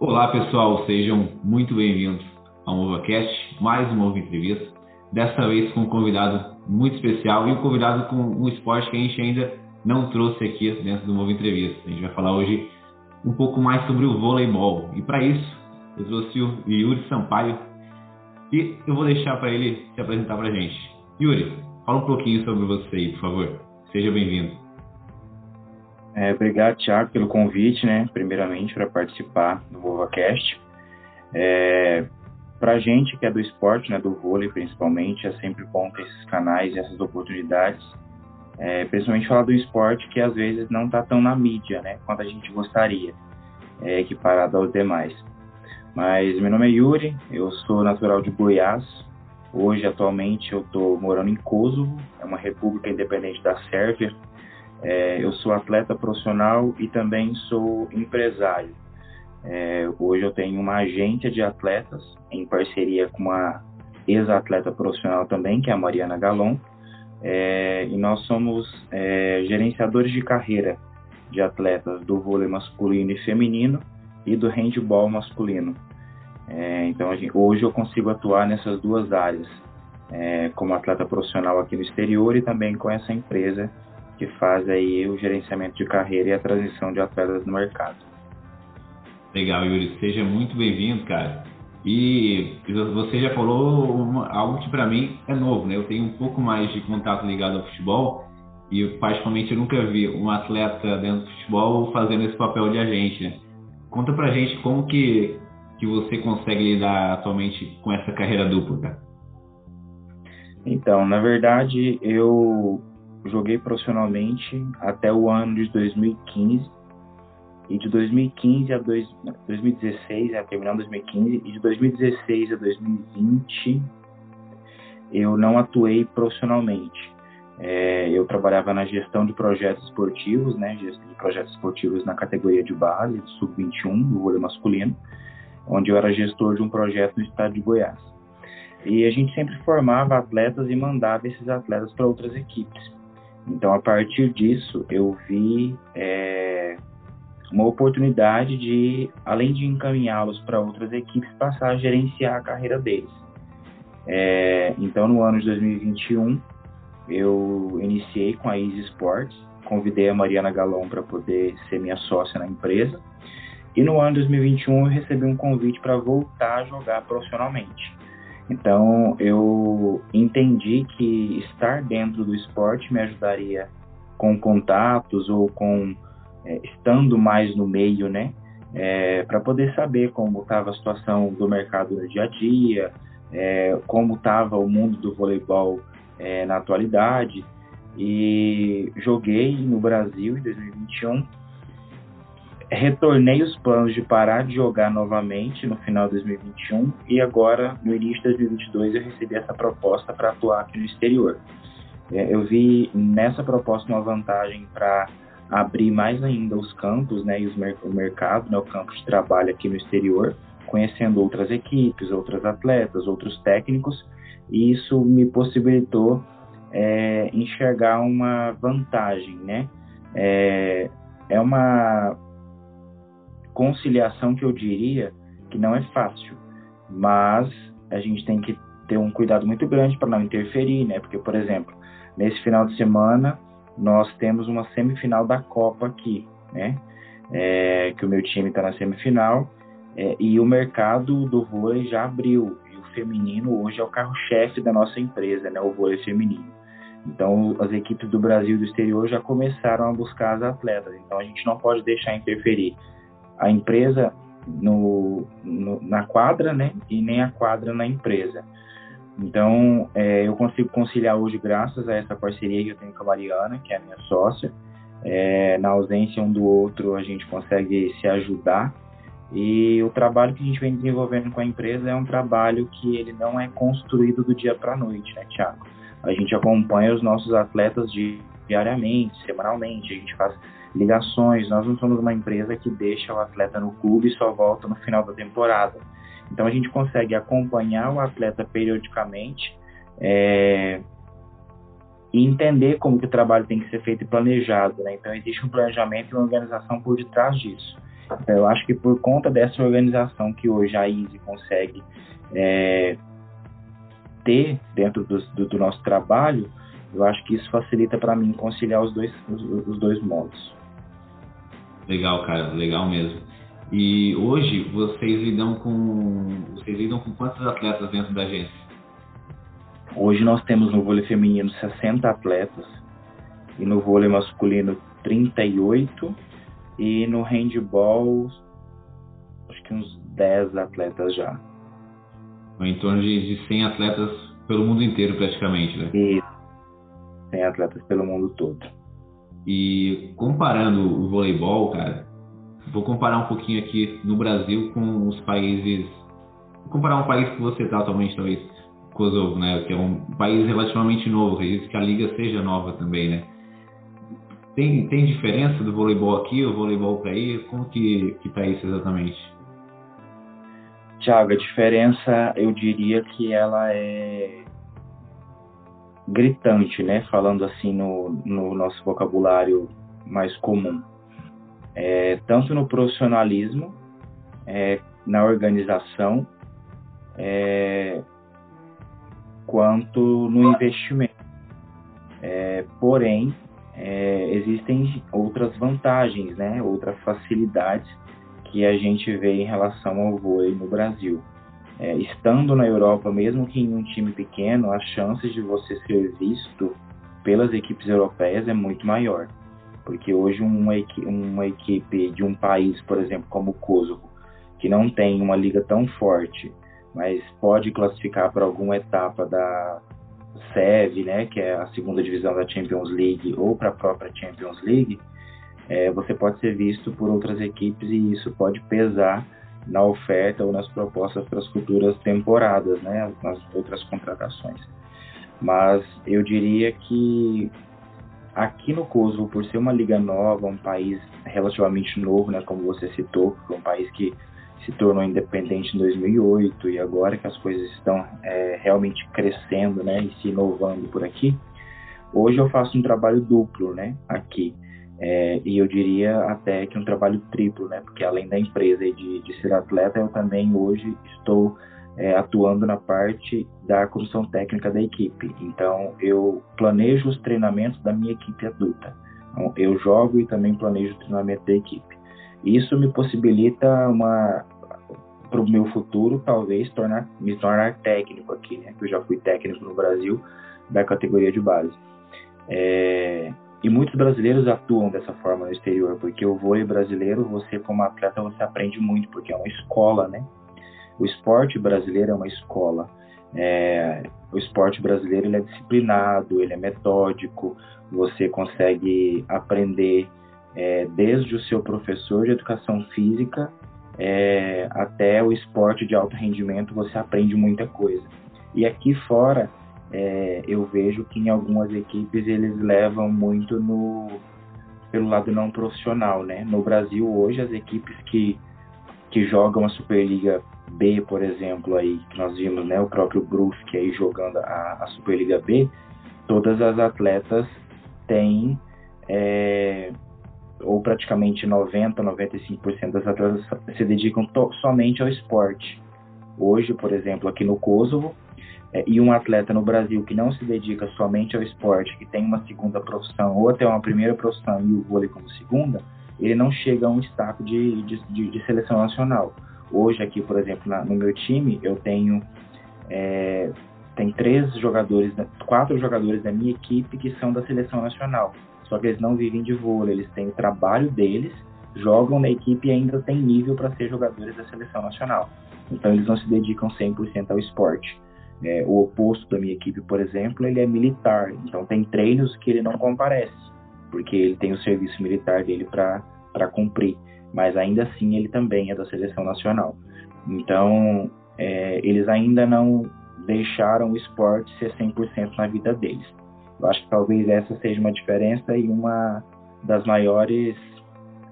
Olá pessoal, sejam muito bem-vindos ao MovaCast, mais uma nova entrevista. Dessa vez com um convidado muito especial e um convidado com um esporte que a gente ainda não trouxe aqui dentro do Mova Entrevista. A gente vai falar hoje um pouco mais sobre o voleibol. E para isso, eu trouxe o Yuri Sampaio e eu vou deixar para ele se apresentar para a gente. Yuri, fala um pouquinho sobre você aí, por favor. Seja bem-vindo. É, obrigado, Thiago, pelo convite, né? Primeiramente, para participar do VovaCast. É, para a gente que é do esporte, né, do vôlei principalmente, é sempre bom ter esses canais e essas oportunidades. É, principalmente falar do esporte que às vezes não está tão na mídia, né, quanto a gente gostaria, é, equiparado aos demais. Mas meu nome é Yuri, eu sou natural de Goiás. Hoje, atualmente, eu estou morando em Kosovo, é uma república independente da Sérvia, é, eu sou atleta profissional e também sou empresário. É, hoje eu tenho uma agência de atletas em parceria com uma ex-atleta profissional também, que é a Mariana Galon, é, e nós somos é, gerenciadores de carreira de atletas do vôlei masculino e feminino e do handball masculino. É, então gente, hoje eu consigo atuar nessas duas áreas, é, como atleta profissional aqui no exterior e também com essa empresa que faz aí o gerenciamento de carreira e a transição de atletas no mercado. Legal, Yuri. Seja muito bem-vindo, cara. E você já falou uma, algo que para mim é novo, né? Eu tenho um pouco mais de contato ligado ao futebol e particularmente eu nunca vi um atleta dentro do futebol fazendo esse papel de agente, né? Conta pra gente como que, que você consegue lidar atualmente com essa carreira dupla, cara. Então, na verdade, eu joguei profissionalmente até o ano de 2015 e de 2015 a dois, 2016, é, terminando 2015 e de 2016 a 2020 eu não atuei profissionalmente. É, eu trabalhava na gestão de projetos esportivos, né, gestão de projetos esportivos na categoria de base, sub-21, do vôlei masculino, onde eu era gestor de um projeto no estado de Goiás. E a gente sempre formava atletas e mandava esses atletas para outras equipes. Então, a partir disso, eu vi é, uma oportunidade de, além de encaminhá-los para outras equipes, passar a gerenciar a carreira deles. É, então, no ano de 2021, eu iniciei com a Easy Sports, convidei a Mariana Galão para poder ser minha sócia na empresa. E no ano de 2021 eu recebi um convite para voltar a jogar profissionalmente. Então eu entendi que estar dentro do esporte me ajudaria com contatos ou com é, estando mais no meio, né, é, para poder saber como estava a situação do mercado no dia a dia, é, como estava o mundo do voleibol é, na atualidade. E joguei no Brasil em 2021 retornei os planos de parar de jogar novamente no final de 2021 e agora, no início de 2022, eu recebi essa proposta para atuar aqui no exterior. É, eu vi nessa proposta uma vantagem para abrir mais ainda os campos né, e os, o mercado, né, o campo de trabalho aqui no exterior, conhecendo outras equipes, outros atletas, outros técnicos, e isso me possibilitou é, enxergar uma vantagem, né? É, é uma conciliação que eu diria que não é fácil, mas a gente tem que ter um cuidado muito grande para não interferir, né? Porque, por exemplo, nesse final de semana nós temos uma semifinal da Copa aqui, né? É, que o meu time está na semifinal é, e o mercado do vôlei já abriu e o feminino hoje é o carro-chefe da nossa empresa, né? O vôlei feminino. Então, as equipes do Brasil e do exterior já começaram a buscar as atletas. Então, a gente não pode deixar interferir a empresa no, no, na quadra, né? E nem a quadra na empresa. Então, é, eu consigo conciliar hoje graças a essa parceria que eu tenho com a Mariana, que é a minha sócia. É, na ausência um do outro, a gente consegue se ajudar. E o trabalho que a gente vem desenvolvendo com a empresa é um trabalho que ele não é construído do dia para a noite, né, Tiago? A gente acompanha os nossos atletas diariamente, semanalmente, a gente faz ligações. Nós não somos uma empresa que deixa o atleta no clube e só volta no final da temporada. Então a gente consegue acompanhar o atleta periodicamente é, e entender como que o trabalho tem que ser feito e planejado. Né? Então existe um planejamento e uma organização por detrás disso. Eu acho que por conta dessa organização que hoje a Easy consegue é, ter dentro do, do, do, nosso trabalho, eu acho que isso facilita para mim conciliar os dois, os, os dois modos. Legal, cara, legal mesmo. E hoje vocês lidam com vocês lidam com quantos atletas dentro da agência? Hoje nós temos no vôlei feminino 60 atletas e no vôlei masculino 38 e no handball acho que uns 10 atletas já. Em torno de, de 100 atletas pelo mundo inteiro praticamente, né? Isso. 100 atletas pelo mundo todo. E comparando o voleibol, cara, vou comparar um pouquinho aqui no Brasil com os países. Vou comparar um país que você está atualmente, talvez Kosovo, né? Que é um país relativamente novo, acredito que a liga seja nova também, né? Tem, tem diferença do voleibol aqui, o voleibol para aí? Como que, que tá isso exatamente? Tiago, a diferença eu diria que ela é gritante, né? Falando assim no, no nosso vocabulário mais comum. É, tanto no profissionalismo, é, na organização, é, quanto no investimento. É, porém, é, existem outras vantagens, né? outras facilidades que a gente vê em relação ao vôlei no Brasil. É, estando na Europa, mesmo que em um time pequeno, as chances de você ser visto pelas equipes europeias é muito maior. Porque hoje uma, uma equipe de um país, por exemplo, como o Kosovo, que não tem uma liga tão forte, mas pode classificar para alguma etapa da SEV, né, que é a segunda divisão da Champions League, ou para a própria Champions League, é, você pode ser visto por outras equipes e isso pode pesar na oferta ou nas propostas para as futuras temporadas, né, nas outras contratações. Mas eu diria que aqui no Kosovo, por ser uma liga nova, um país relativamente novo, né, como você citou, um país que se tornou independente em 2008 e agora que as coisas estão é, realmente crescendo, né, e se inovando por aqui, hoje eu faço um trabalho duplo, né, aqui. É, e eu diria até que um trabalho triplo, né? Porque além da empresa e de, de ser atleta, eu também hoje estou é, atuando na parte da construção técnica da equipe. Então, eu planejo os treinamentos da minha equipe adulta. Então, eu jogo e também planejo o treinamento da equipe. Isso me possibilita uma para o meu futuro, talvez, tornar, me tornar técnico aqui, né? Eu já fui técnico no Brasil da categoria de base. É, e muitos brasileiros atuam dessa forma no exterior, porque o vôlei brasileiro, você como atleta, você aprende muito, porque é uma escola, né? O esporte brasileiro é uma escola. É, o esporte brasileiro ele é disciplinado, ele é metódico, você consegue aprender é, desde o seu professor de educação física é, até o esporte de alto rendimento, você aprende muita coisa. E aqui fora, é, eu vejo que em algumas equipes eles levam muito no pelo lado não profissional, né? No Brasil hoje as equipes que que jogam a Superliga B, por exemplo, aí que nós vimos, né, o próprio Brusque aí jogando a, a Superliga B, todas as atletas têm é, ou praticamente 90, 95% das atletas se dedicam somente ao esporte. Hoje, por exemplo, aqui no Kosovo, é, e um atleta no Brasil que não se dedica somente ao esporte, que tem uma segunda profissão ou até uma primeira profissão e o vôlei como segunda, ele não chega a um status de, de, de, de seleção nacional. Hoje aqui, por exemplo, na, no meu time, eu tenho é, tem três jogadores, quatro jogadores da minha equipe que são da seleção nacional. Só que eles não vivem de vôlei, eles têm o trabalho deles, jogam na equipe e ainda têm nível para ser jogadores da seleção nacional. Então eles não se dedicam 100% ao esporte. É, o oposto da minha equipe, por exemplo, ele é militar. Então tem treinos que ele não comparece, porque ele tem o serviço militar dele para cumprir. Mas ainda assim ele também é da seleção nacional. Então é, eles ainda não deixaram o esporte ser 100% na vida deles. Eu acho que talvez essa seja uma diferença e uma das maiores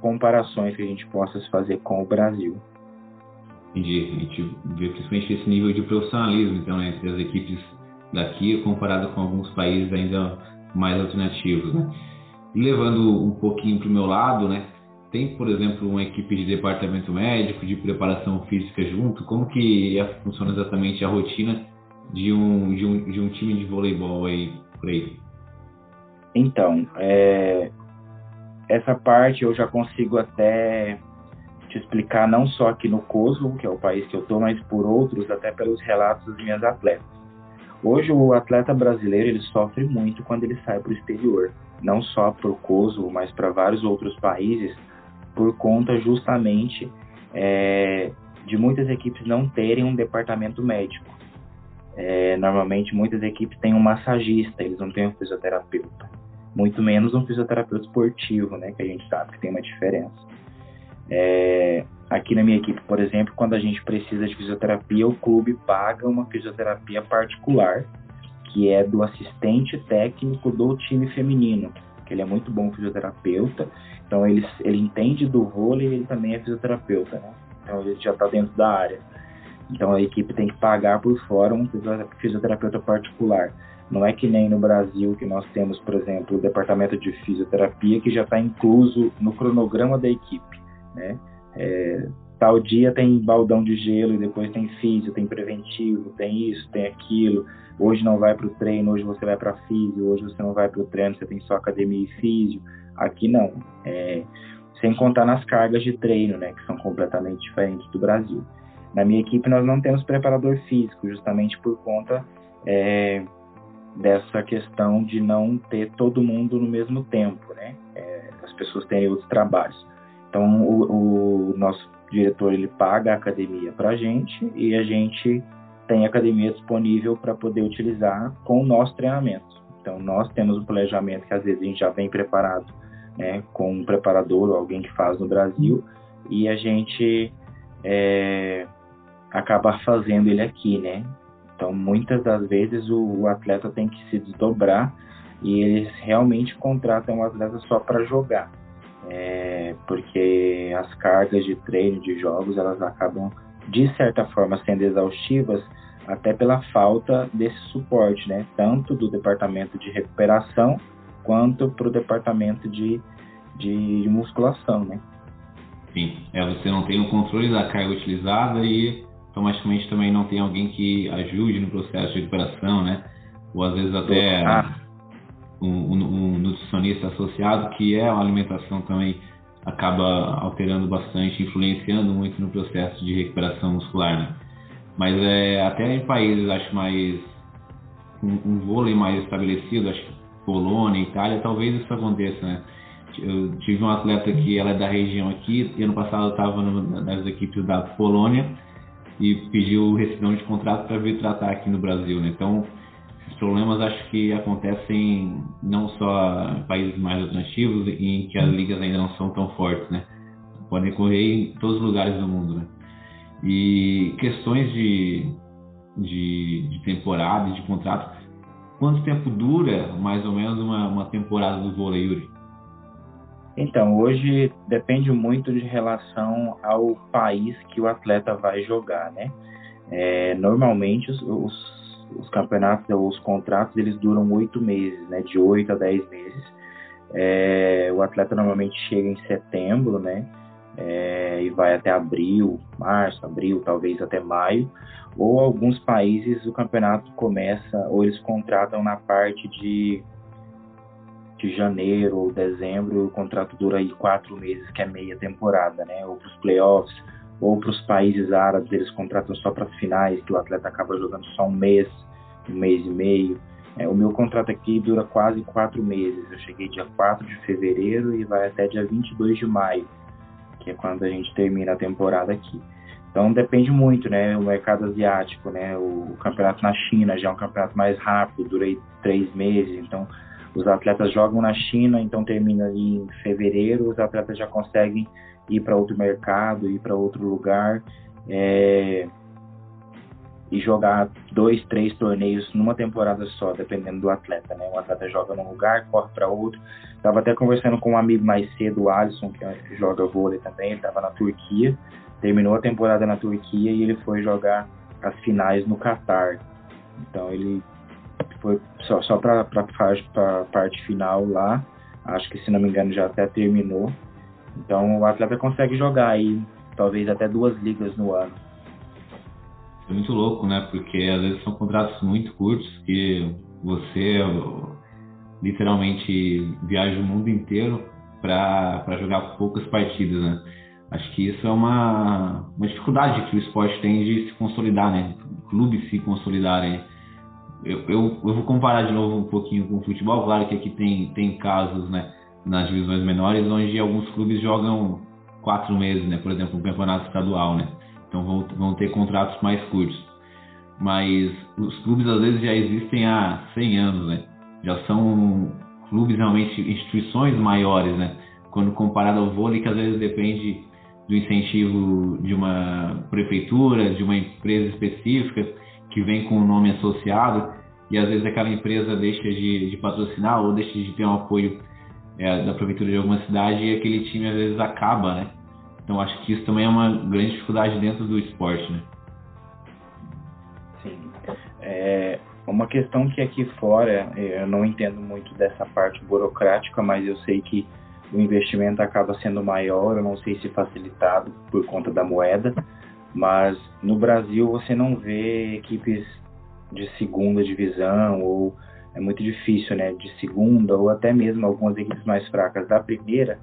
comparações que a gente possa fazer com o Brasil. Entendi. A gente vê principalmente esse nível de profissionalismo, então, né, entre as equipes daqui comparado com alguns países ainda mais alternativos, né? E levando um pouquinho para o meu lado, né? tem, por exemplo, uma equipe de departamento médico, de preparação física junto? Como que é, funciona exatamente a rotina de um, de um, de um time de voleibol aí por aí? Então, é, essa parte eu já consigo até te explicar não só aqui no Kosovo, que é o país que eu estou, mas por outros, até pelos relatos das minhas atletas. Hoje o atleta brasileiro ele sofre muito quando ele sai para o exterior, não só para o Kosovo, mas para vários outros países, por conta justamente é, de muitas equipes não terem um departamento médico. É, normalmente muitas equipes têm um massagista, eles não têm um fisioterapeuta, muito menos um fisioterapeuta esportivo, né, que a gente sabe que tem uma diferença. É, aqui na minha equipe, por exemplo, quando a gente precisa de fisioterapia, o clube paga uma fisioterapia particular, que é do assistente técnico do time feminino, que ele é muito bom fisioterapeuta, então ele, ele entende do vôlei e ele também é fisioterapeuta, né? Então ele já está dentro da área. Então a equipe tem que pagar por fora um fisioterapeuta particular. Não é que nem no Brasil que nós temos, por exemplo, o departamento de fisioterapia que já está incluso no cronograma da equipe né? É, tal dia tem baldão de gelo e depois tem físio, tem preventivo, tem isso, tem aquilo. Hoje não vai para o treino, hoje você vai para físio, hoje você não vai para o treino, você tem só academia e físio. Aqui não. É, sem contar nas cargas de treino, né, que são completamente diferentes do Brasil. Na minha equipe nós não temos preparador físico, justamente por conta é, dessa questão de não ter todo mundo no mesmo tempo, né? É, as pessoas têm outros trabalhos. Então, o, o nosso diretor ele paga a academia para a gente e a gente tem academia disponível para poder utilizar com o nosso treinamento. Então, nós temos um planejamento que às vezes a gente já vem preparado né, com um preparador ou alguém que faz no Brasil e a gente é, acaba fazendo ele aqui, né? Então, muitas das vezes o, o atleta tem que se desdobrar e eles realmente contratam o atleta só para jogar é, porque as cargas de treino, de jogos, elas acabam, de certa forma, sendo exaustivas, até pela falta desse suporte, né? Tanto do departamento de recuperação, quanto para o departamento de, de, musculação, né? Sim, é, você não tem o controle da carga utilizada e automaticamente também não tem alguém que ajude no processo de recuperação, né? Ou às vezes até... Ah um, nutricionista associado, que é uma alimentação também acaba alterando bastante, influenciando muito no processo de recuperação muscular, né? Mas é, até em países, acho mais um, um vôlei mais estabelecido, acho que Polônia, Itália, talvez isso aconteça, né? Eu tive um atleta que ela é da região aqui, e ano passado eu estava nas equipes da Polônia e pediu rescisão de contrato para vir tratar aqui no Brasil, né? Então, problemas acho que acontecem não só em países mais alternativos e em que as ligas ainda não são tão fortes, né? Podem ocorrer em todos os lugares do mundo, né? E questões de, de, de temporada e de contrato, quanto tempo dura mais ou menos uma, uma temporada do vôlei, Yuri? Então, hoje depende muito de relação ao país que o atleta vai jogar, né? É, normalmente os, os os campeonatos, os contratos, eles duram oito meses, né? De oito a dez meses. É, o atleta normalmente chega em setembro, né? É, e vai até abril, março, abril, talvez até maio. Ou alguns países o campeonato começa, ou eles contratam na parte de, de janeiro ou dezembro, o contrato dura aí quatro meses, que é meia temporada, né? Ou para os playoffs, ou para os países árabes, eles contratam só para as finais, que o atleta acaba jogando só um mês, um mês e meio. É, o meu contrato aqui dura quase quatro meses. Eu cheguei dia 4 de fevereiro e vai até dia 22 de maio, que é quando a gente termina a temporada aqui. Então depende muito, né? O mercado asiático, né? O, campeonato na China já é um campeonato mais rápido, dura aí três meses. Então os atletas jogam na China, então termina ali em fevereiro, os atletas já conseguem ir para outro mercado, ir para outro lugar é, e jogar dois, três torneios numa temporada só, dependendo do atleta, né? Um atleta joga num lugar, corre para outro. Tava até conversando com um amigo mais cedo, o Alisson, que joga vôlei também, ele estava na Turquia, terminou a temporada na Turquia e ele foi jogar as finais no Catar. Então ele foi só, só para a parte final lá, acho que se não me engano já até terminou Então o atleta consegue jogar aí talvez até duas ligas no ano. É muito louco, né? Porque às vezes são contratos muito curtos que você literalmente viaja o mundo inteiro para jogar poucas partidas, né? Acho que isso é uma, uma dificuldade que o esporte tem de se consolidar, né? Clubes se consolidarem. Eu, eu, eu, vou comparar de novo um pouquinho com o futebol. Claro que aqui tem, tem casos, né? Nas divisões menores, onde alguns clubes jogam quatro meses, né? Por exemplo, um campeonato estadual, né? Então vão, vão ter contratos mais curtos. Mas os clubes às vezes já existem há 100 anos, né? Já são clubes realmente instituições maiores, né? Quando comparado ao vôlei, que às vezes depende do incentivo de uma prefeitura, de uma empresa específica que vem com o um nome associado e às vezes aquela empresa deixa de, de patrocinar ou deixa de ter um apoio é, da prefeitura de alguma cidade e aquele time às vezes acaba, né? Então acho que isso também é uma grande dificuldade dentro do esporte, né? Sim. É uma questão que aqui fora eu não entendo muito dessa parte burocrática, mas eu sei que o investimento acaba sendo maior, eu não sei se facilitado por conta da moeda, mas no Brasil você não vê equipes de segunda divisão ou é muito difícil, né, de segunda ou até mesmo algumas equipes mais fracas da primeira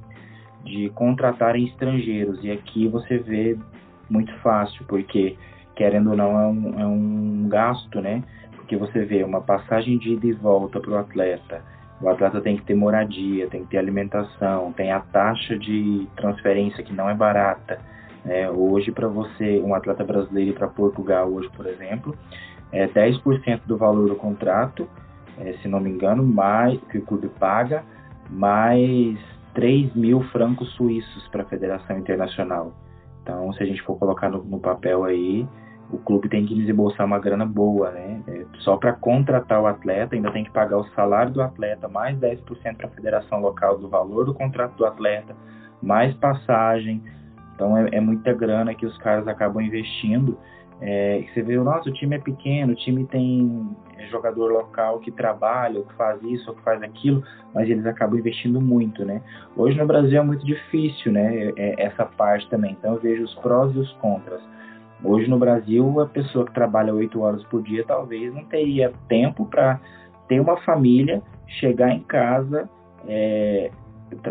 de contratarem estrangeiros. E aqui você vê muito fácil porque querendo ou não é um, é um gasto, né, porque você vê uma passagem de ida e volta para o atleta. O atleta tem que ter moradia, tem que ter alimentação, tem a taxa de transferência que não é barata. É, hoje, para você, um atleta brasileiro ir para Portugal, hoje, por exemplo, é 10% do valor do contrato, é, se não me engano, mais que o clube paga, mais 3 mil francos suíços para a Federação Internacional. Então, se a gente for colocar no, no papel aí, o clube tem que desembolsar uma grana boa, né? É, só para contratar o atleta, ainda tem que pagar o salário do atleta, mais 10% para a federação local do valor do contrato do atleta, mais passagem. Então é, é muita grana que os caras acabam investindo. É, você vê, nossa, o time é pequeno, o time tem jogador local que trabalha, ou que faz isso, ou que faz aquilo, mas eles acabam investindo muito, né? Hoje no Brasil é muito difícil, né? É, essa parte também. Então eu vejo os prós e os contras. Hoje no Brasil, a pessoa que trabalha oito horas por dia talvez não teria tempo para ter uma família, chegar em casa, é,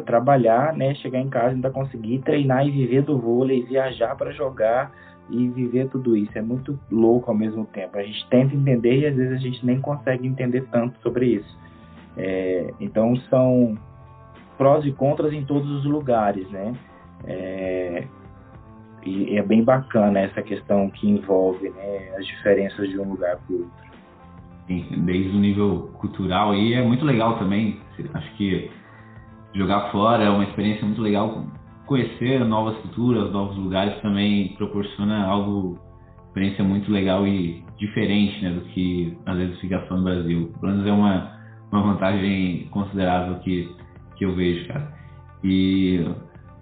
trabalhar, né, chegar em casa ainda conseguir treinar e viver do vôlei, viajar para jogar e viver tudo isso. É muito louco ao mesmo tempo. A gente tenta entender e às vezes a gente nem consegue entender tanto sobre isso. É, então são prós e contras em todos os lugares, né? É, e é bem bacana essa questão que envolve né, as diferenças de um lugar para o outro. Desde o nível cultural e é muito legal também. Acho que jogar fora é uma experiência muito legal. Conhecer novas culturas, novos lugares também proporciona algo, experiência muito legal e diferente né, do que às vezes fica só no Brasil. Pelo menos é uma, uma vantagem considerável que, que eu vejo, cara. E,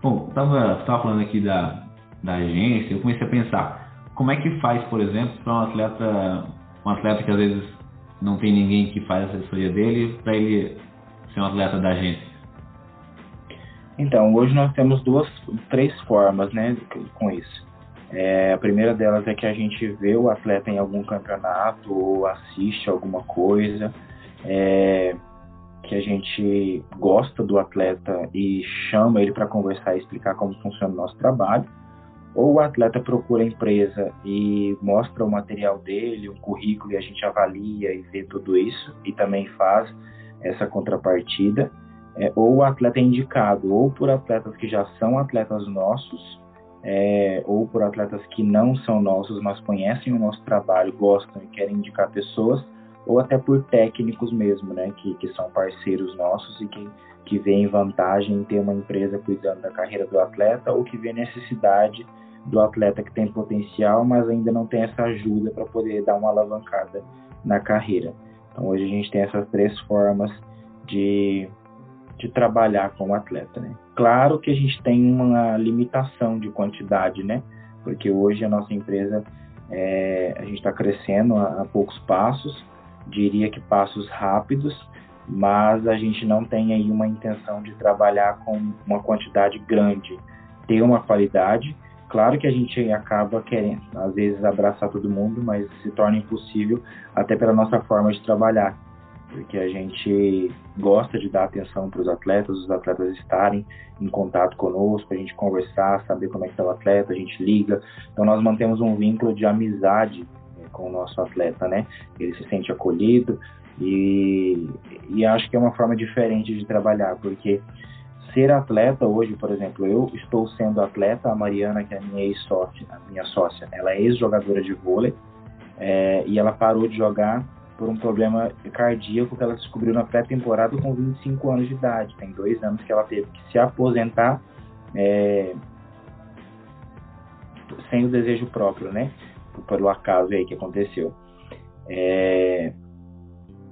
bom, tava, tava falando aqui da, da agência, eu comecei a pensar como é que faz, por exemplo, para um atleta, um atleta que às vezes não tem ninguém que faz a assessoria dele, para ele ser um atleta da agência. Então, hoje nós temos duas, três formas, né, com isso. É, a primeira delas é que a gente vê o atleta em algum campeonato ou assiste alguma coisa, é, que a gente gosta do atleta e chama ele para conversar e explicar como funciona o nosso trabalho ou o atleta procura a empresa e mostra o material dele, o currículo, e a gente avalia e vê tudo isso e também faz essa contrapartida, é, ou o atleta é indicado, ou por atletas que já são atletas nossos, é, ou por atletas que não são nossos, mas conhecem o nosso trabalho, gostam e querem indicar pessoas, ou até por técnicos mesmo, né, que, que são parceiros nossos e que, que veem vantagem em ter uma empresa cuidando da carreira do atleta, ou que vê necessidade do atleta que tem potencial, mas ainda não tem essa ajuda para poder dar uma alavancada na carreira. Então hoje a gente tem essas três formas de, de trabalhar com o atleta. Né? Claro que a gente tem uma limitação de quantidade, né? Porque hoje a nossa empresa é, a gente está crescendo a, a poucos passos, diria que passos rápidos, mas a gente não tem aí uma intenção de trabalhar com uma quantidade grande, ter uma qualidade. Claro que a gente acaba querendo, às vezes, abraçar todo mundo, mas se torna impossível até pela nossa forma de trabalhar, porque a gente gosta de dar atenção para os atletas, os atletas estarem em contato conosco, a gente conversar, saber como é que está o atleta, a gente liga. Então nós mantemos um vínculo de amizade né, com o nosso atleta, né? Ele se sente acolhido, e, e acho que é uma forma diferente de trabalhar, porque ser atleta hoje, por exemplo, eu estou sendo atleta, a Mariana, que é a minha ex-sócia, minha sócia, ela é ex-jogadora de vôlei, é, e ela parou de jogar por um problema cardíaco que ela descobriu na pré-temporada com 25 anos de idade. Tem dois anos que ela teve que se aposentar é, sem o desejo próprio, né? Pelo acaso aí que aconteceu. É,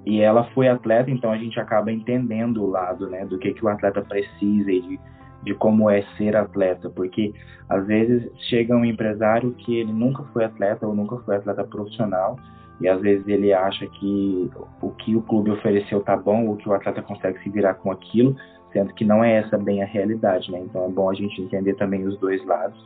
e ela foi atleta, então a gente acaba entendendo o lado, né, do que que o atleta precisa e de, de como é ser atleta, porque às vezes chega um empresário que ele nunca foi atleta ou nunca foi atleta profissional e às vezes ele acha que o que o clube ofereceu tá bom ou que o atleta consegue se virar com aquilo, sendo que não é essa bem a realidade, né? Então é bom a gente entender também os dois lados.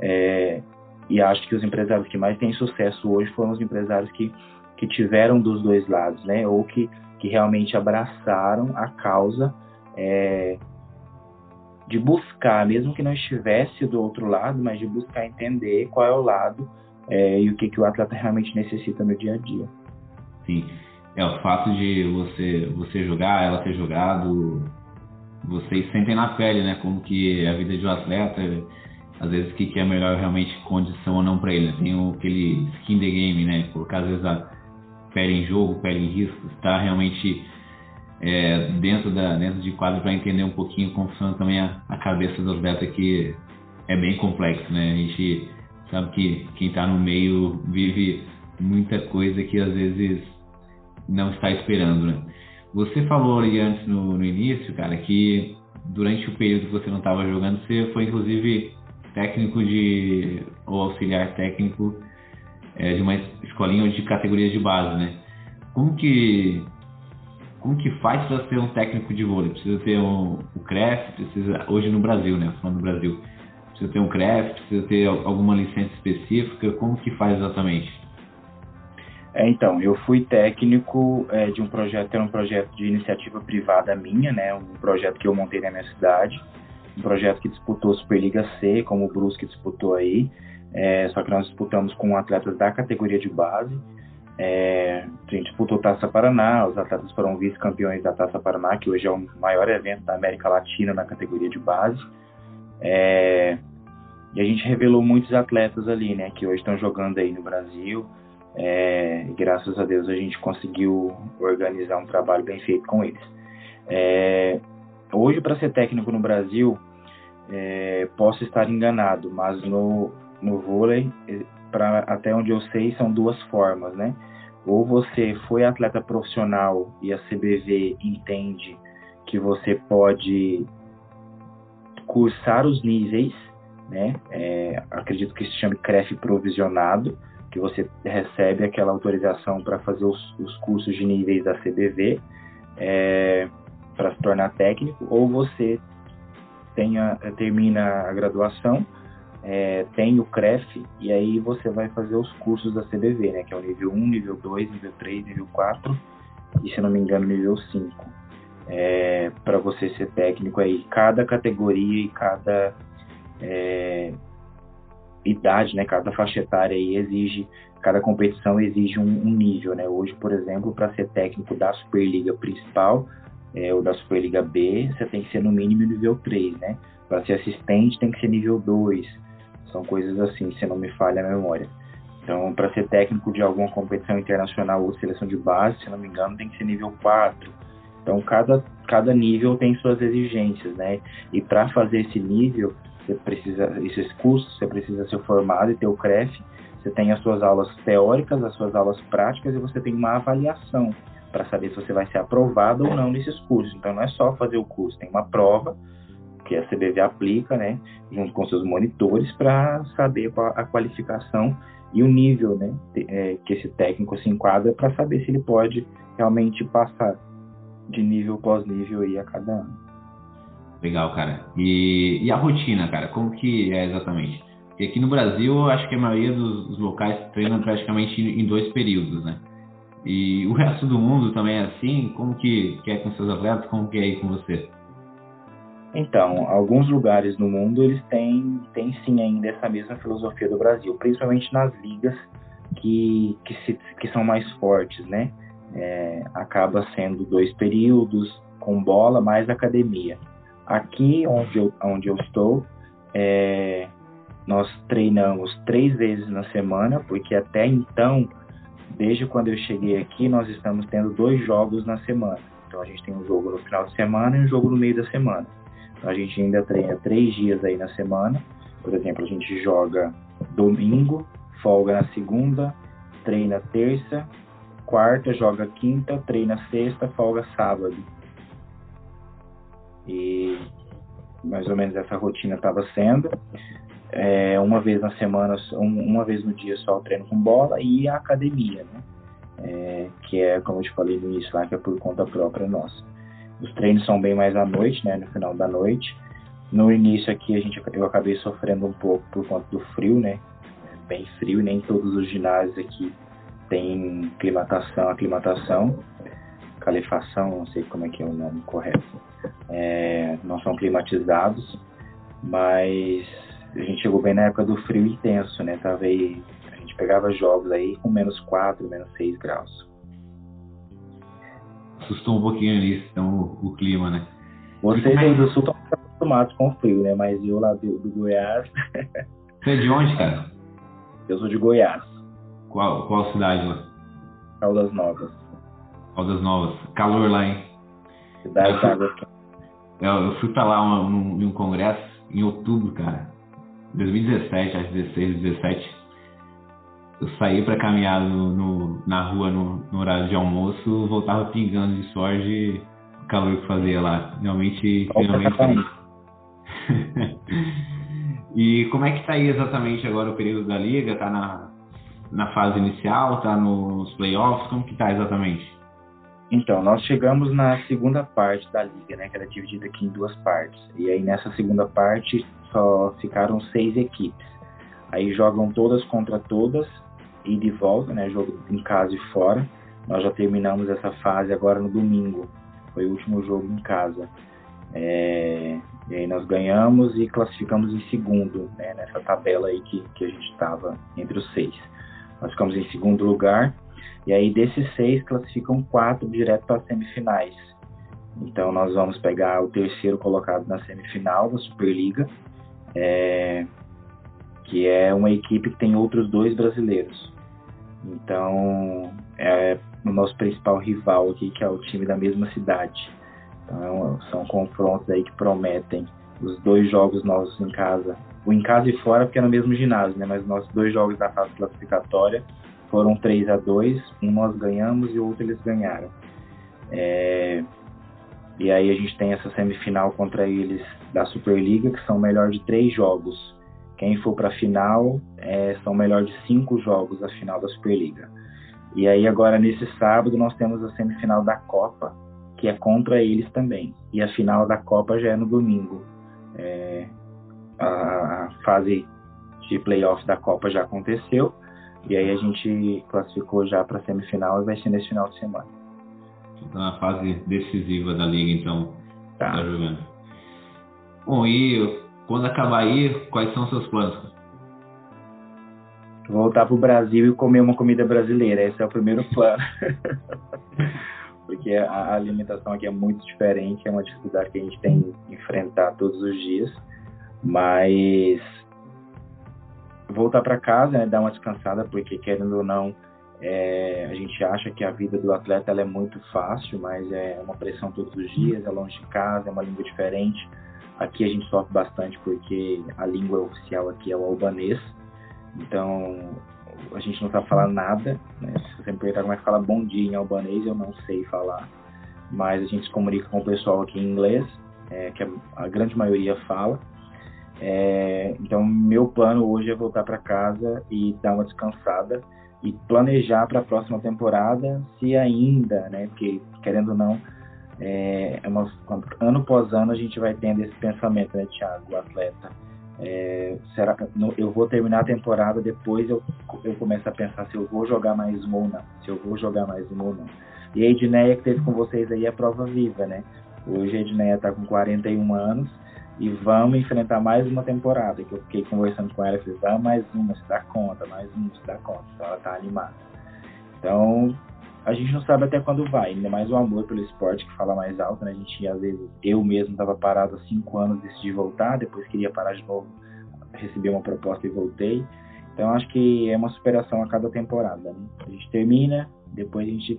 É, e acho que os empresários que mais têm sucesso hoje foram os empresários que que tiveram dos dois lados, né? Ou que, que realmente abraçaram a causa é, de buscar, mesmo que não estivesse do outro lado, mas de buscar entender qual é o lado é, e o que, que o atleta realmente necessita no dia a dia. Sim, é o fato de você você jogar, ela ter jogado, vocês sentem na pele, né? Como que a vida de um atleta, às vezes o que, que é melhor realmente condição ou não para ele. Né? Tem o, aquele skin the game, né? Colocar às vezes a pele em jogo, pele em risco, está realmente é, dentro, da, dentro de quadro para entender um pouquinho como funciona também a, a cabeça do atleta, que é bem complexo, né? A gente sabe que quem está no meio vive muita coisa que às vezes não está esperando, né? Você falou ali antes no, no início, cara, que durante o período que você não estava jogando, você foi inclusive técnico de ou auxiliar técnico é, de uma escolinha de categorias de base, né? Como que como que faz para ser um técnico de vôlei? Precisa ter um, o CREF, precisa hoje no Brasil, né? Falando no Brasil, precisa ter um CREF, precisa ter alguma licença específica. Como que faz exatamente? É, então, eu fui técnico é, de um projeto, era um projeto de iniciativa privada minha, né? Um projeto que eu montei na minha cidade, um projeto que disputou Superliga C, como o Brusque disputou aí. É, só que nós disputamos com atletas da categoria de base. É, a gente disputou Taça Paraná, os atletas foram vice-campeões da Taça Paraná, que hoje é o maior evento da América Latina na categoria de base. É, e a gente revelou muitos atletas ali, né, que hoje estão jogando aí no Brasil. É, graças a Deus a gente conseguiu organizar um trabalho bem feito com eles. É, hoje, para ser técnico no Brasil, é, posso estar enganado, mas no, no vôlei, pra, até onde eu sei, são duas formas, né? Ou você foi atleta profissional e a CBV entende que você pode cursar os níveis, né? É, acredito que se chame CREF provisionado, que você recebe aquela autorização para fazer os, os, cursos de níveis da CBV é, para se tornar técnico, ou você tenha, termina a graduação é, tem o CREF e aí você vai fazer os cursos da CBV, né? Que é o nível 1, nível 2, nível 3, nível 4 e, se não me engano, nível 5. É, para você ser técnico aí, cada categoria e cada é, idade, né? Cada faixa etária aí exige, cada competição exige um, um nível, né? Hoje, por exemplo, para ser técnico da Superliga principal é, ou da Superliga B, você tem que ser no mínimo nível 3, né? Para ser assistente tem que ser nível 2 são coisas assim, se não me falha a memória. Então, para ser técnico de alguma competição internacional ou seleção de base, se não me engano, tem que ser nível 4. Então, cada, cada nível tem suas exigências, né? E para fazer esse nível, você precisa, esses cursos, você precisa ser formado e ter o CREF. Você tem as suas aulas teóricas, as suas aulas práticas e você tem uma avaliação para saber se você vai ser aprovado ou não nesses cursos. Então, não é só fazer o curso, tem uma prova que a CBV aplica, né, junto com seus monitores, para saber a qualificação e o nível né, é, que esse técnico se enquadra para saber se ele pode realmente passar de nível pós-nível aí a cada ano. Legal, cara. E, e a rotina, cara, como que é exatamente? Porque aqui no Brasil, eu acho que a maioria dos, dos locais treinam praticamente em dois períodos, né? E o resto do mundo também é assim? Como que, que é com seus atletas? Como que é aí com você? Então, alguns lugares no mundo eles têm, têm sim ainda essa mesma filosofia do Brasil, principalmente nas ligas que, que, se, que são mais fortes, né? É, acaba sendo dois períodos com bola mais academia. Aqui onde eu, onde eu estou, é, nós treinamos três vezes na semana, porque até então, desde quando eu cheguei aqui, nós estamos tendo dois jogos na semana. Então a gente tem um jogo no final de semana e um jogo no meio da semana. Então a gente ainda treina três dias aí na semana. Por exemplo, a gente joga domingo, folga na segunda, treina terça, quarta, joga quinta, treina sexta, folga sábado. E mais ou menos essa rotina estava sendo. É, uma vez na semana, uma vez no dia só o treino com bola e a academia, né? É, que é, como eu te falei no início lá, que é por conta própria nossa. Os treinos são bem mais à noite, né? No final da noite. No início aqui a gente, eu acabei sofrendo um pouco por conta do frio, né? bem frio, nem todos os ginásios aqui têm climatação, aclimatação, calefação, não sei como é que é o nome correto. É, não são climatizados, mas a gente chegou bem na época do frio intenso, né? Tava aí, a gente pegava jogos aí com menos 4, menos 6 graus. Assustou um pouquinho nisso, então, o, o clima, né? Vocês aí do sul estão acostumados com frio, né? Mas eu lá do, do Goiás. Você é de onde, cara? Eu sou de Goiás. Qual, qual cidade lá? Caldas Novas. Caldas Novas. Calor lá, hein? Cidade eu fui, eu, eu fui pra lá em um congresso em outubro, cara. 2017, acho 16, 17. Eu saí pra caminhar no, no, na rua no, no, horário de almoço, voltava pingando de suor de calor que fazia lá. Realmente, realmente. E como é que está aí exatamente agora o período da liga? Está na, na fase inicial? Está nos playoffs? Como que está exatamente? Então, nós chegamos na segunda parte da liga, né, que era dividida aqui em duas partes. E aí nessa segunda parte só ficaram seis equipes. Aí jogam todas contra todas e de volta, né, jogo em casa e fora. Nós já terminamos essa fase agora no domingo. Foi o último jogo em casa. É, e aí nós ganhamos e classificamos em segundo, né, nessa tabela aí que, que a gente estava entre os seis. Nós ficamos em segundo lugar, e aí desses seis classificam quatro direto para as semifinais. Então nós vamos pegar o terceiro colocado na semifinal da Superliga, é, que é uma equipe que tem outros dois brasileiros. Então é o nosso principal rival aqui, que é o time da mesma cidade. Então, são confrontos aí que prometem os dois jogos nossos em casa. O em casa e fora, porque é no mesmo ginásio, né? Mas nossos dois jogos da fase classificatória foram 3 a 2 Um nós ganhamos e o outro eles ganharam. É... E aí a gente tem essa semifinal contra eles da Superliga, que são melhor de três jogos. Quem for para a final é, são melhor de cinco jogos a final da Superliga. E aí agora nesse sábado nós temos a semifinal da Copa, que é contra eles também. E a final da Copa já é no domingo. É, a fase de playoff da Copa já aconteceu. E aí a gente classificou já para a semifinal e vai ser nesse final de semana. Tá na fase decisiva da liga, então, tá, tá jogando. Bom, e quando acabar aí, quais são os seus planos? Voltar para o Brasil e comer uma comida brasileira. Esse é o primeiro plano. porque a alimentação aqui é muito diferente, é uma dificuldade que a gente tem que enfrentar todos os dias, mas voltar para casa, né, dar uma descansada, porque querendo ou não, é, a gente acha que a vida do atleta é muito fácil, mas é uma pressão todos os dias, é longe de casa, é uma língua diferente. Aqui a gente sofre bastante porque a língua oficial aqui é o albanês, então a gente não sabe falar nada, né? Se você me perguntar como é que fala bom dia em albanês, eu não sei falar, mas a gente se comunica com o pessoal aqui em inglês, é, que a grande maioria fala. É, então, meu plano hoje é voltar para casa e dar uma descansada e planejar para a próxima temporada, se ainda, né? Porque querendo ou não, é, é uma, ano após ano a gente vai tendo esse pensamento, né, Thiago, atleta. É, será que eu vou terminar a temporada, depois eu, eu começo a pensar se eu vou jogar mais uma ou não, se eu vou jogar mais uma ou não. E a Edneia que teve com vocês aí é prova viva, né? Hoje a Edneia está com 41 anos e vamos enfrentar mais uma temporada. Que eu fiquei conversando com ela e falei, vamos mais uma, se dá conta, mais uma, se dá conta. Então ela está animada. Então, a gente não sabe até quando vai, ainda mais o amor pelo esporte que fala mais alto, né? A gente, às vezes, eu mesmo estava parado há cinco anos, decidi voltar, depois queria parar de novo, recebi uma proposta e voltei. Então, acho que é uma superação a cada temporada, né? A gente termina, depois a gente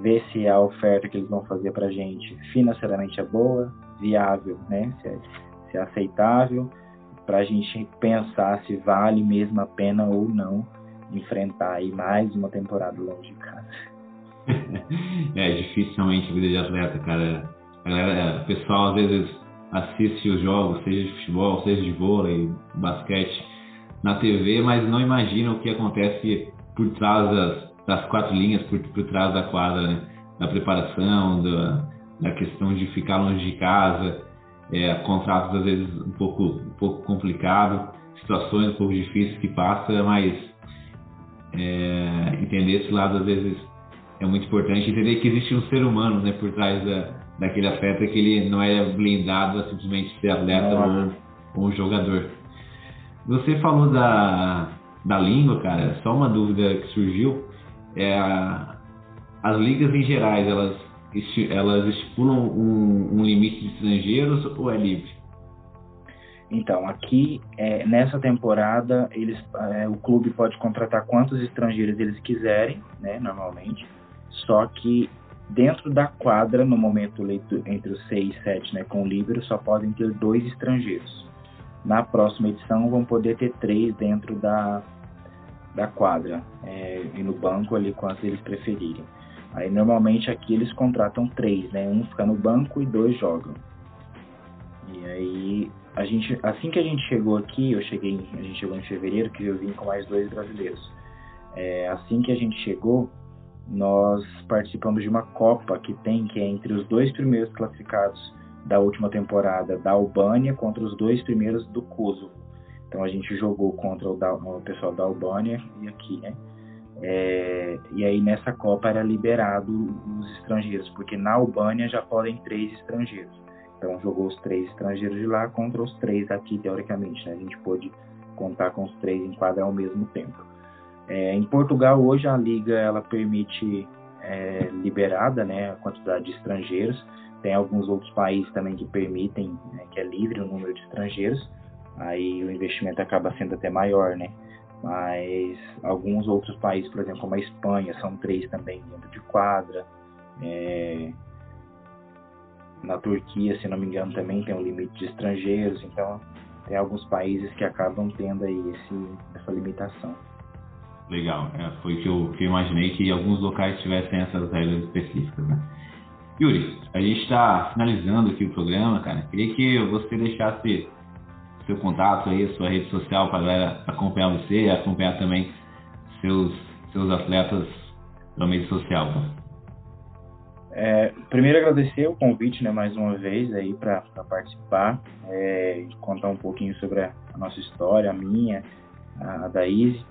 ver se a oferta que eles vão fazer para a gente financeiramente é boa, viável, né? Se é, se é aceitável, para a gente pensar se vale mesmo a pena ou não enfrentar aí mais uma temporada longe de casa. é dificilmente vida de atleta, cara. Galera, o pessoal às vezes assiste os jogos, seja de futebol, seja de vôlei, basquete, na TV, mas não imagina o que acontece por trás das, das quatro linhas por, por trás da quadra, né? da preparação, da, da questão de ficar longe de casa, é, contratos às vezes um pouco, um pouco complicado, situações um pouco difíceis que passa, mas é, entender esse lado às vezes é muito importante, entender que existe um ser humano né, por trás da, daquele atleta que ele não é blindado a simplesmente ser atleta ou, ou um jogador. Você falou da, da língua, cara, só uma dúvida que surgiu. É, as ligas em gerais, elas, elas estipulam um, um limite de estrangeiros ou é livre? Então, aqui, é, nessa temporada, eles, é, o clube pode contratar quantos estrangeiros eles quiserem, né, normalmente. Só que dentro da quadra, no momento entre os 6 e 7, né, com o líbero, só podem ter dois estrangeiros. Na próxima edição, vão poder ter três dentro da, da quadra é, e no banco ali quantos eles preferirem. Aí normalmente aqui eles contratam três, né? Um fica no banco e dois jogam. E aí a gente, assim que a gente chegou aqui, eu cheguei, a gente chegou em fevereiro, que eu vim com mais dois brasileiros. É, assim que a gente chegou, nós participamos de uma Copa que tem, que é entre os dois primeiros classificados da última temporada da Albânia contra os dois primeiros do Kosovo. Então a gente jogou contra o, da, o pessoal da Albânia e aqui, né? É, e aí nessa Copa era liberado os estrangeiros, porque na Albânia já podem três estrangeiros. Então jogou os três estrangeiros de lá contra os três aqui, teoricamente. Né? A gente pôde contar com os três em quadra ao mesmo tempo. É, em Portugal hoje a liga ela permite é, liberada né, a quantidade de estrangeiros. Tem alguns outros países também que permitem, né, que é livre o número de estrangeiros aí o investimento acaba sendo até maior, né? Mas alguns outros países, por exemplo, como a Espanha, são três também dentro de quadra. É... Na Turquia, se não me engano, também tem um limite de estrangeiros. Então, tem alguns países que acabam tendo aí esse, essa limitação. Legal, é, foi que eu, que eu imaginei que alguns locais tivessem essas regras específicas, né? Yuri, a gente está finalizando aqui o programa, cara. Queria que você deixasse seu contato aí, sua rede social para a galera acompanhar você e acompanhar também seus, seus atletas na mídia social. Tá? É, primeiro agradecer o convite, né, mais uma vez aí para participar, é, contar um pouquinho sobre a, a, nossa história, a minha, a, a da Easy.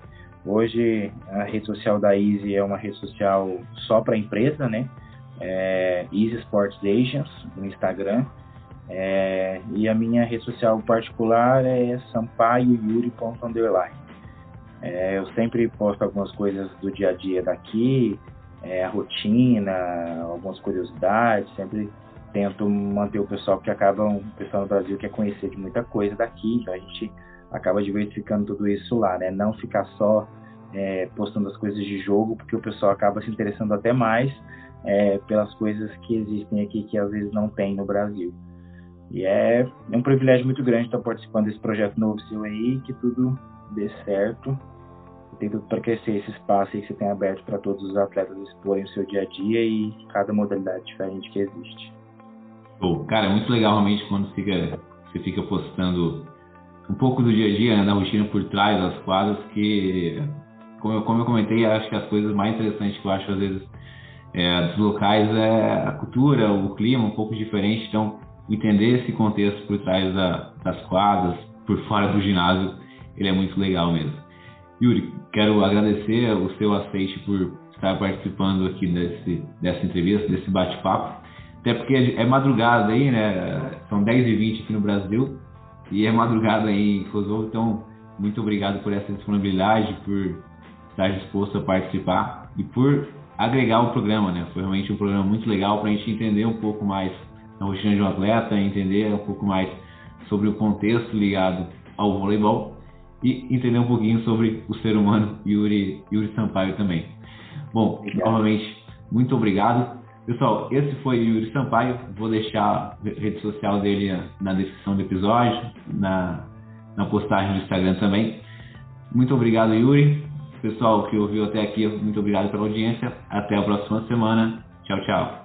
Hoje a rede social da Easy é uma rede social só para empresa, né? É, Easy Sports Agents no Instagram. É, e a minha rede social particular é sampaioyuri.underline. É, eu sempre posto algumas coisas do dia a dia daqui, é, a rotina, algumas curiosidades, sempre tento manter o pessoal que acaba, o pessoal no Brasil quer conhecer de muita coisa daqui, então a gente acaba diversificando tudo isso lá, né? Não ficar só é, postando as coisas de jogo, porque o pessoal acaba se interessando até mais é, pelas coisas que existem aqui que às vezes não tem no Brasil. E é, é um privilégio muito grande estar participando desse projeto novo seu aí, que tudo dê certo. Tem tudo para crescer esse espaço aí que você tem aberto para todos os atletas exporem o seu dia a dia e cada modalidade diferente que existe. Pô, cara, é muito legal realmente quando fica, você fica postando um pouco do dia a dia, né, da rotina por trás das quadras, que, como eu, como eu comentei, acho que as coisas mais interessantes que eu acho, às vezes, é, dos locais, é, a cultura, o clima um pouco diferente, então entender esse contexto por trás da, das quadras, por fora do ginásio, ele é muito legal mesmo. Yuri, quero agradecer o seu aceite por estar participando aqui desse, dessa entrevista, desse bate-papo. Até porque é madrugada aí, né? São 10h20 aqui no Brasil e é madrugada aí em Kosovo, então muito obrigado por essa disponibilidade, por estar disposto a participar e por agregar o programa, né? Foi realmente um programa muito legal para a gente entender um pouco mais a rotina de um atleta, entender um pouco mais sobre o contexto ligado ao voleibol e entender um pouquinho sobre o ser humano Yuri, Yuri Sampaio também. Bom, obrigado. novamente, muito obrigado. Pessoal, esse foi o Yuri Sampaio. Vou deixar a rede social dele na descrição do episódio, na, na postagem do Instagram também. Muito obrigado, Yuri. Pessoal que ouviu até aqui, muito obrigado pela audiência. Até a próxima semana. Tchau, tchau.